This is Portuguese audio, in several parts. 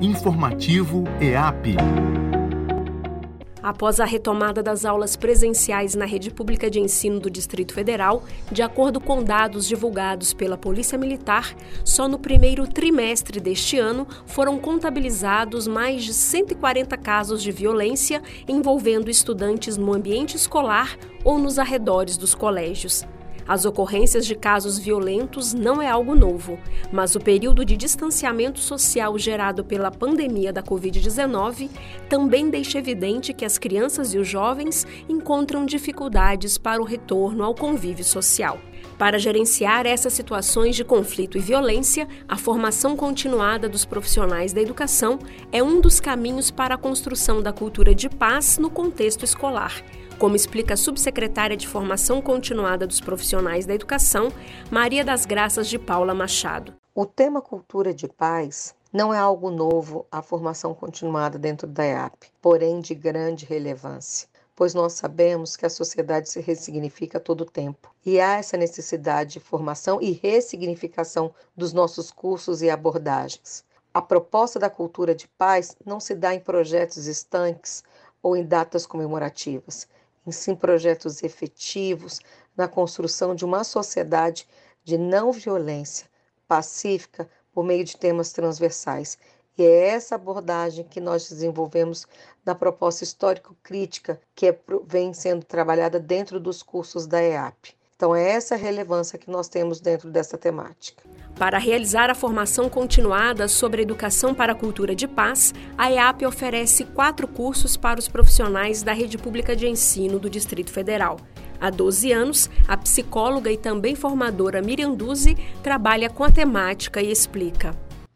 Informativo EAP. Após a retomada das aulas presenciais na rede pública de ensino do Distrito Federal, de acordo com dados divulgados pela Polícia Militar, só no primeiro trimestre deste ano foram contabilizados mais de 140 casos de violência envolvendo estudantes no ambiente escolar ou nos arredores dos colégios. As ocorrências de casos violentos não é algo novo, mas o período de distanciamento social gerado pela pandemia da Covid-19 também deixa evidente que as crianças e os jovens encontram dificuldades para o retorno ao convívio social. Para gerenciar essas situações de conflito e violência, a formação continuada dos profissionais da educação é um dos caminhos para a construção da cultura de paz no contexto escolar como explica a subsecretária de Formação Continuada dos Profissionais da Educação, Maria das Graças de Paula Machado. O tema cultura de paz não é algo novo à formação continuada dentro da EAP, porém de grande relevância, pois nós sabemos que a sociedade se ressignifica a todo tempo e há essa necessidade de formação e ressignificação dos nossos cursos e abordagens. A proposta da cultura de paz não se dá em projetos estanques ou em datas comemorativas, em sim projetos efetivos na construção de uma sociedade de não violência, pacífica, por meio de temas transversais. E é essa abordagem que nós desenvolvemos na proposta histórico-crítica que é, vem sendo trabalhada dentro dos cursos da EAP. Então, é essa a relevância que nós temos dentro dessa temática. Para realizar a formação continuada sobre educação para a cultura de paz, a EAP oferece quatro cursos para os profissionais da rede pública de ensino do Distrito Federal. Há 12 anos, a psicóloga e também formadora Miriam Duzi trabalha com a temática e explica.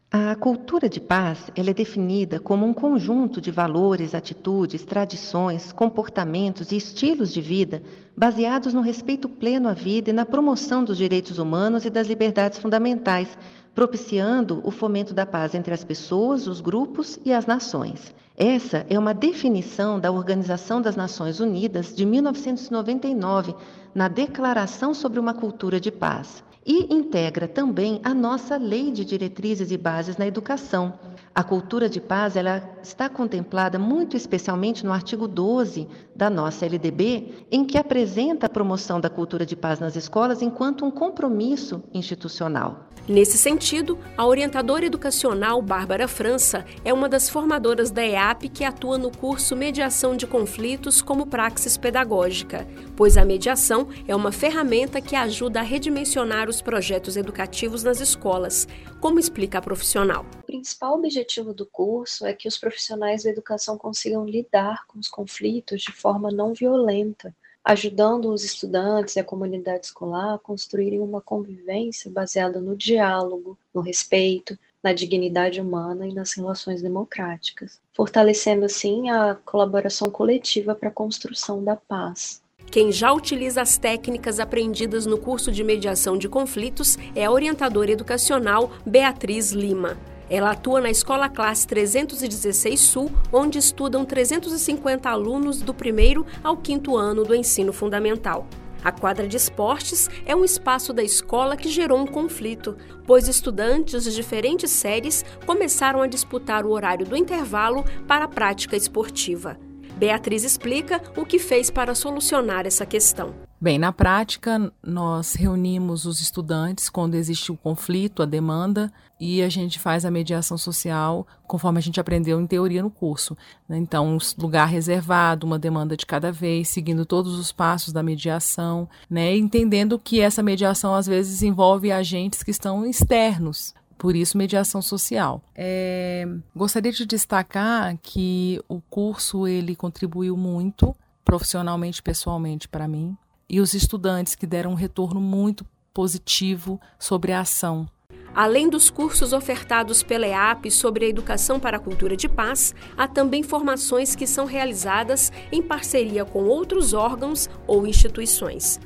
A cultura de paz ela é definida como um conjunto de valores, atitudes, tradições, comportamentos e estilos de vida baseados no respeito pleno à vida e na promoção dos direitos humanos e das liberdades fundamentais, propiciando o fomento da paz entre as pessoas, os grupos e as nações. Essa é uma definição da Organização das Nações Unidas de 1999, na Declaração sobre uma Cultura de Paz e integra também a nossa Lei de Diretrizes e Bases na Educação. A cultura de paz ela está contemplada muito especialmente no artigo 12 da nossa LDB, em que apresenta a promoção da cultura de paz nas escolas enquanto um compromisso institucional. Nesse sentido, a orientadora educacional Bárbara França é uma das formadoras da EAP que atua no curso Mediação de Conflitos como praxis pedagógica, pois a mediação é uma ferramenta que ajuda a redimensionar os projetos educativos nas escolas, como explica a profissional. Principal objetivo do curso é que os profissionais da educação consigam lidar com os conflitos de forma não violenta ajudando os estudantes e a comunidade escolar a construírem uma convivência baseada no diálogo, no respeito, na dignidade humana e nas relações democráticas, fortalecendo assim a colaboração coletiva para a construção da paz. Quem já utiliza as técnicas aprendidas no curso de mediação de conflitos é a orientadora educacional Beatriz Lima. Ela atua na Escola Classe 316 Sul, onde estudam 350 alunos do primeiro ao quinto ano do ensino fundamental. A quadra de esportes é um espaço da escola que gerou um conflito, pois estudantes de diferentes séries começaram a disputar o horário do intervalo para a prática esportiva. Beatriz explica o que fez para solucionar essa questão. Bem, na prática, nós reunimos os estudantes quando existe o conflito, a demanda, e a gente faz a mediação social conforme a gente aprendeu em teoria no curso. Né? Então, um lugar reservado, uma demanda de cada vez, seguindo todos os passos da mediação, né? entendendo que essa mediação às vezes envolve agentes que estão externos por isso, mediação social. É, gostaria de destacar que o curso ele contribuiu muito profissionalmente, pessoalmente para mim, e os estudantes que deram um retorno muito positivo sobre a ação. Além dos cursos ofertados pela EAP sobre a educação para a cultura de paz, há também formações que são realizadas em parceria com outros órgãos ou instituições.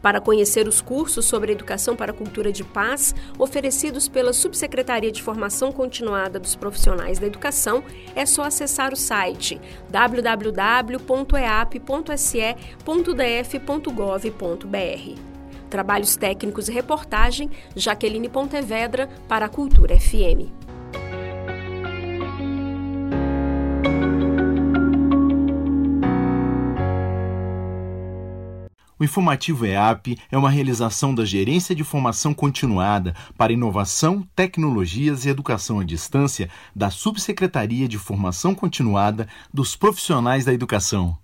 Para conhecer os cursos sobre educação para a cultura de paz oferecidos pela Subsecretaria de Formação Continuada dos Profissionais da Educação, é só acessar o site www.eap.se.df.gov.br. Trabalhos técnicos e reportagem, Jaqueline Pontevedra para a Cultura FM. O informativo EAP é uma realização da Gerência de Formação Continuada para Inovação, Tecnologias e Educação à Distância da Subsecretaria de Formação Continuada dos Profissionais da Educação.